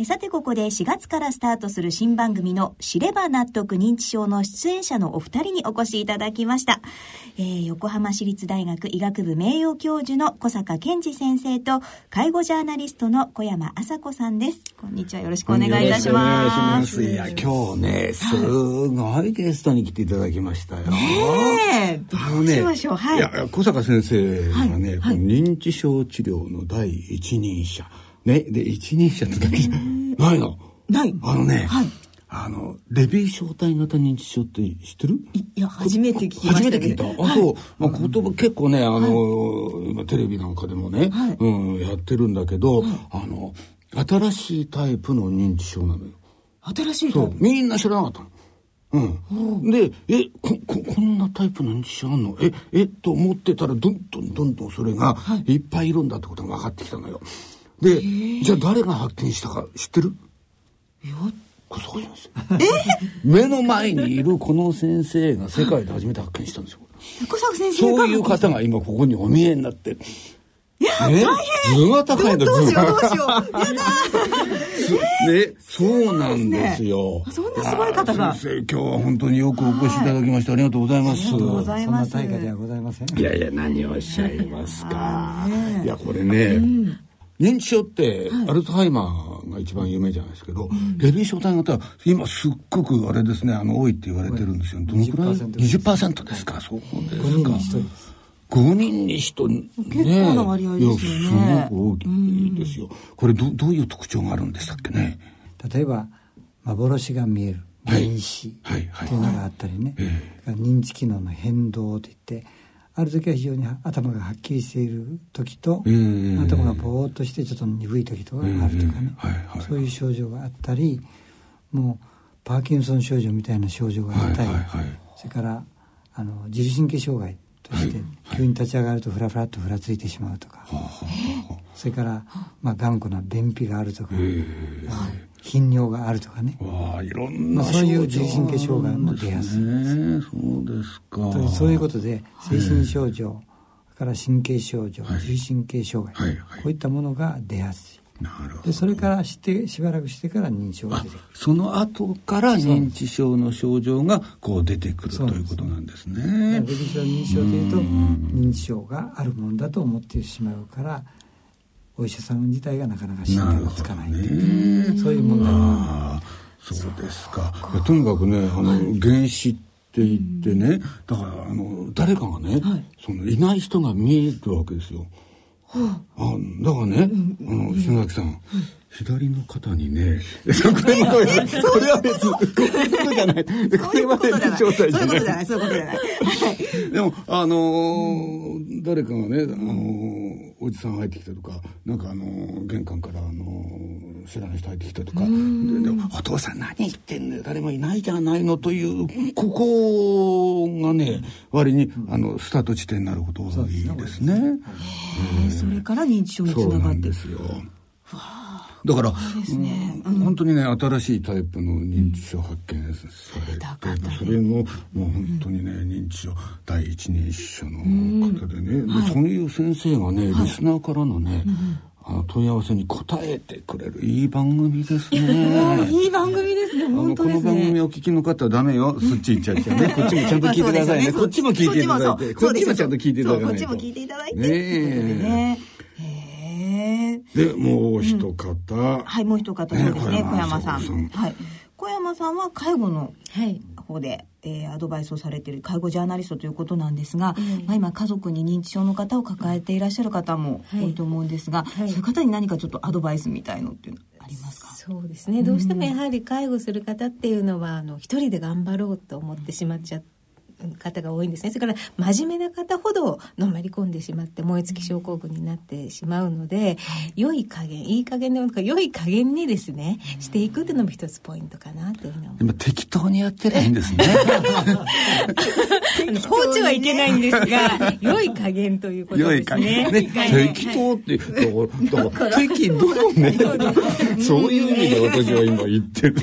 えさてここで4月からスタートする新番組の知れば納得認知症の出演者のお二人にお越しいただきました。えー横浜市立大学医学部名誉教授の小坂健二先生と介護ジャーナリストの小山麻子さんです。こんにちは。よろしくお願いいたします。いや、今日ね、すごいゲストに来ていただきましたよ。ねえ、どうしましょう。はい。いや、小坂先生がね、はいはい認知症治療の第一人者。ね、で、一人者ってだけじゃないの。ない。あのね、はいあの、レビー小体型認知症って知ってる？いいや、初めて聞きました、ね。初めて聞いた。あ、そう。まあ、言葉結構ね、あの、今テレビなんかでもね、はいうん、やってるんだけど、あの、新しいタイプの認知症なのよ。新しいタイプ？そうみんな知らなかったの。うん。で、え、こ、こ、こんなタイプの認知症あんの？え、え、と思ってたら、どんどんどんどんそれがいっぱいいるんだってことが分かってきたのよ。で、じゃあ誰が発見したか知ってる？いや小坂先生。目の前にいるこの先生が世界で初めて発見したんですよ。小坂先生が？そういう方が今ここにお見えになって。いや、ね、図が高いんだ、どうしよう、どう。しよう。やだ ね、そうなんですよ。そんなすごい方がや先生、今日は本当によくお越しいただきまして、ありがとうございます。ありがとうございそんなます。大会ではございません。いやいや、何をおっしゃいますか。いや、これね、認知症って、アルツハイマーが一番有名じゃないですけど、レビー小体型は今すっごくあれですね、あの、多いって言われてるんですよ。どのくらい？20%, ?20% ですか、そうです5人かに1。人です。5人に1人、ね。結構な割合ですよねすごく大きいですよ。これど、どういう特徴があるんでしたっけね。例えば、幻が見える、はい原子はいうのがあったりね、認知機能の変動といって、ある時は非常に頭がはっきりしている時と、ええ頭がぼーっとしてちょっと鈍い時とかあるとかね、そういう症状があったり、もうパーキンソン症状みたいな症状があったり、はいはいはい。それからあの自律神経障害として、急に立ち上がるとフラフラっとふらついてしまうとか、それから、まあ、頑固な便秘があるとか、あ頻尿があるとかね、わあ、いろんなまあそういう症状自律神経障害も出やすいね。そうですか。とそういうことで精神症状、から神経症状、自律神経障害、はいはい。こういったものが出やすい。なるほど。でそれからしてしばらくしてから認知症が出てくる。その後から認知症の症状がこう出てくるということなんですレね。ビー小認知症というと認知症があるもんだと思ってしまうからお医者さん自体がなかなか診断がつかないという。そういう問題がああ、そうですか。とにかくね、あの、原子って言ってね、だから、あの、誰かがね、その、いない人が見えるわけですよ。あだからね、あの、篠崎さん、左の肩にね、これもこれこれは別、こういうことじゃない。これは別状態じゃない。そういうことじゃない、そういうことじゃない。はい。でも、あのー誰かがね、あのーおじさん入ってきたとか、なんかあのー玄関から、あのー知らない人入ってきたとか、ででもお父さん何言ってんのよ、誰もいないじゃないのという、ここがね、割に、あの、スタート地点になることがいいですね。それから認知症につそうながって。る。なんですよ。だから、うん本当にね、新しいタイプの認知症発見されて、それの、もう本当にね、認知症第一人者の方でね、でそういう先生がね、リスナーからのね、あの問い合わせに答えてくれるいい番組ですね。いい番組ですね、本当ですこの番組ね。をお聞きの方はダメよ。そっち 行っちゃっちゃね。こっちもちゃんと聞いてくださいね。こっちも聞いていただいて。こっちもちゃんと聞いていただいと。こっちも聞いていただいて。ねえ。で、もう一方。はい、もう一方、そうですね、ね小山さん。小山さんはい。小山さんは介護のはい。方で、えーアドバイスをされている介護ジャーナリストということなんですが、まあ、今家族に認知症の方を抱えていらっしゃる方もはい。多いと思うんですが、はい。そういう方に何かちょっとアドバイスみたいのっていうのありますか？そうですね。どうしてもやはり介護する方っていうのは、あの、一人で頑張ろうと思ってしまっちゃ方が多いんですね。それから真面目な方ほどのめり込んでしまって燃え尽き症候群になってしまうので、良い加減、いい加減でもなく良い加減にですね、していくっていうのも一つポイントかなというふうに思います。今適当にやってりゃいいんですね。放置はいけないんですが、良い加減ということですね。ね。適当って、だから、適度ね。そういう意味で私は今言ってる。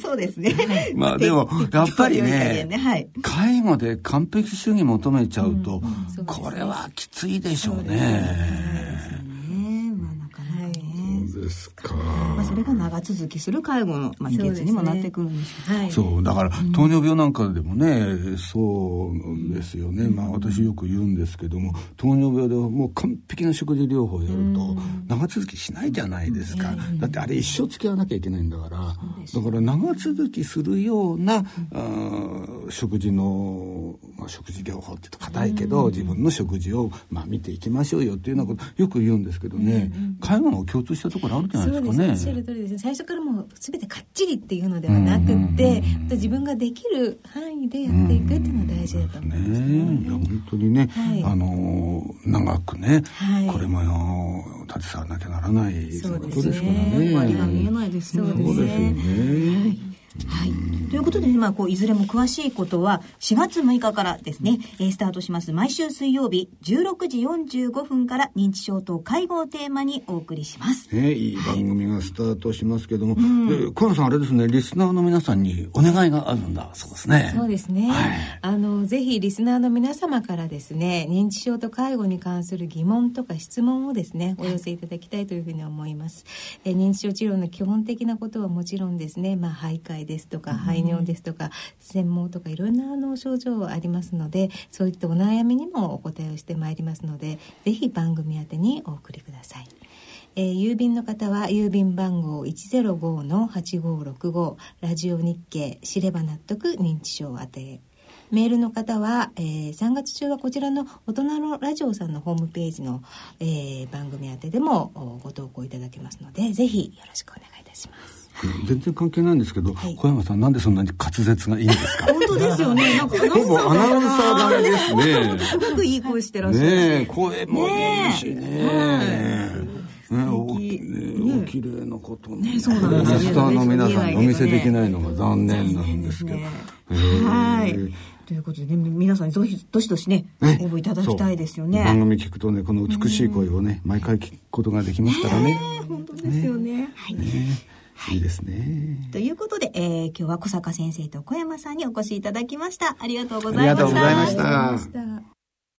そうですね。まあでも、やっぱりね、はい。介護で完璧主義求めちゃうと、これはきついでしょうね。ねまあなかなかね。そうですか。まあ、それが長続きする介護の、まあ、秘訣にもなってくるんでしょう、ね、はい、そう、だから、糖尿病なんかでもね、そうですよね。まあ、私よく言うんですけども、糖尿病でもう完璧な食事療法をやると、長続きしないじゃないですか。だってあれ一生付き合わなきゃいけないんだから、だから長続きするような、あ食事の、まあ、食事療法って言うと硬いけど、自分の食事を、まあ、見ていきましょうよっていうようなことよく言うんですけどね、介護の共通したところあるじゃないですかね。おっしゃる通りです最初からもう全てかっちりっていうのではなくて、自分ができる範囲でやっていくっていうのが大事だと思います、ね。ねいや本当にね、はい、あの長くね、はい、これも携わらなきゃならないことですからね。終わりが見えないですね。そうですよね。はい。ということで、まあ、こう、いずれも詳しいことは、4月6日からですね、えー、スタートします、毎週水曜日、16時45分から認知症と介護をテーマにお送りします。ね、いい番組がスタートしますけども、はい、小山さん、あれですね、リスナーの皆さんにお願いがあるんだそうですね。そうですね。はい、あの、ぜひ、リスナーの皆様からですね、認知症と介護に関する疑問とか質問をですね、お寄せいただきたいというふうに思います。えー、認知症治療の基本的なことはもちろんですね、まあ、徘徊ですとか排尿ですとか専門とかいろんなあの症状ありますのでそういったお悩みにもお答えをしてまいりますのでぜひ番組宛てにお送りください。えー、郵便の方は郵便番号105-8565ラジオ日経知れば納得認知症宛てメールの方は、えー、3月中はこちらの大人のラジオさんのホームページの、えー、番組宛てでもご投稿いただけますのでぜひよろしくお願いいたします。全然関係ないんですけど、はい、小山さんなんでそんなに滑舌がいいんですか？本当ですよね。なんかほぼアナウンサー側ですね。すごくいい声してらっしゃる。ね声もいいしね。ねね、おお綺麗なことね、そうなんですスターの皆さんにお見せできないのが残念なんですけど。はい。ということでね、皆さんどしどしどしね、応募いただきたいですよね。番組聞くとね、この美しい声をね、毎回聞くことができますからね。本当ですよね。はい。いいですね。ということで、えー、今日は小坂先生と小山さんにお越しいただきました。ありがとうございました。ありがとうございました。